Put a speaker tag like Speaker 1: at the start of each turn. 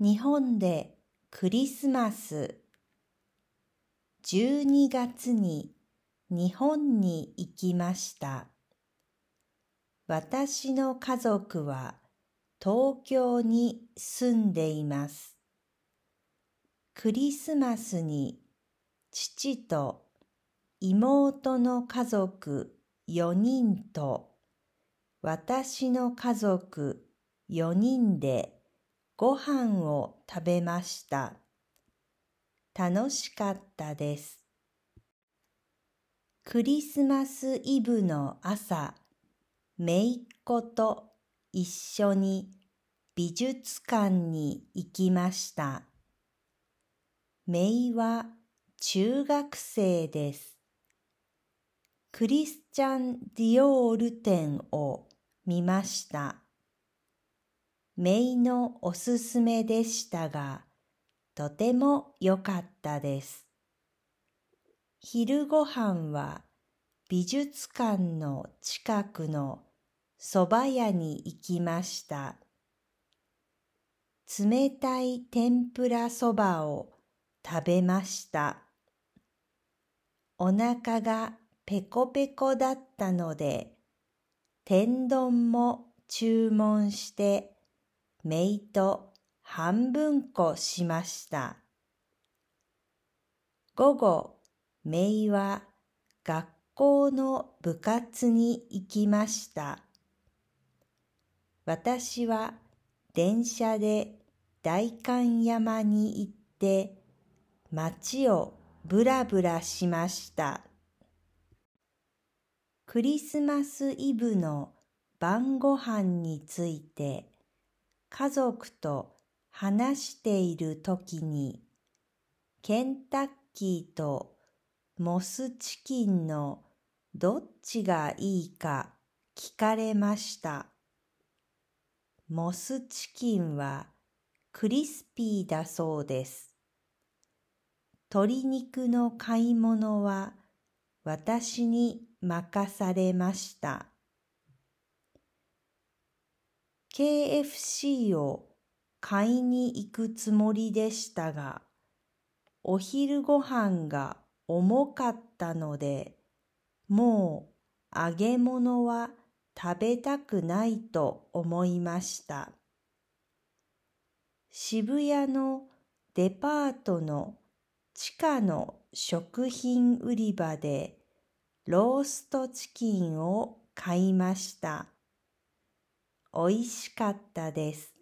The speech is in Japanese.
Speaker 1: 日本でクリスマス12月に日本に行きました。私の家族は東京に住んでいます。クリスマスに父と妹の家族4人と私の家族4人でご飯を食べました。楽しかったです。クリスマスイブの朝、めいっ子と一緒に美術館に行きました。めいは中学生です。クリスチャン・ディオール展を見ました。めいのおすすめでしたが、とても良かったです。昼ごはんは美術館の近くの蕎麦屋に行きました。冷たい天ぷらそばを食べました。お腹がペコペコだったので、天丼も注文してめいと半分こしました。午後、めいは学校の部活に行きました。私は電車で代官山に行って街をぶらぶらしました。クリスマスイブの晩ご飯について家族と話しているときに、ケンタッキーとモスチキンのどっちがいいか聞かれました。モスチキンはクリスピーだそうです。鶏肉の買い物は私に任されました。KFC を買いに行くつもりでしたが、お昼ご飯が重かったので、もう揚げ物は食べたくないと思いました。渋谷のデパートの地下の食品売り場でローストチキンを買いました。美味しかったです。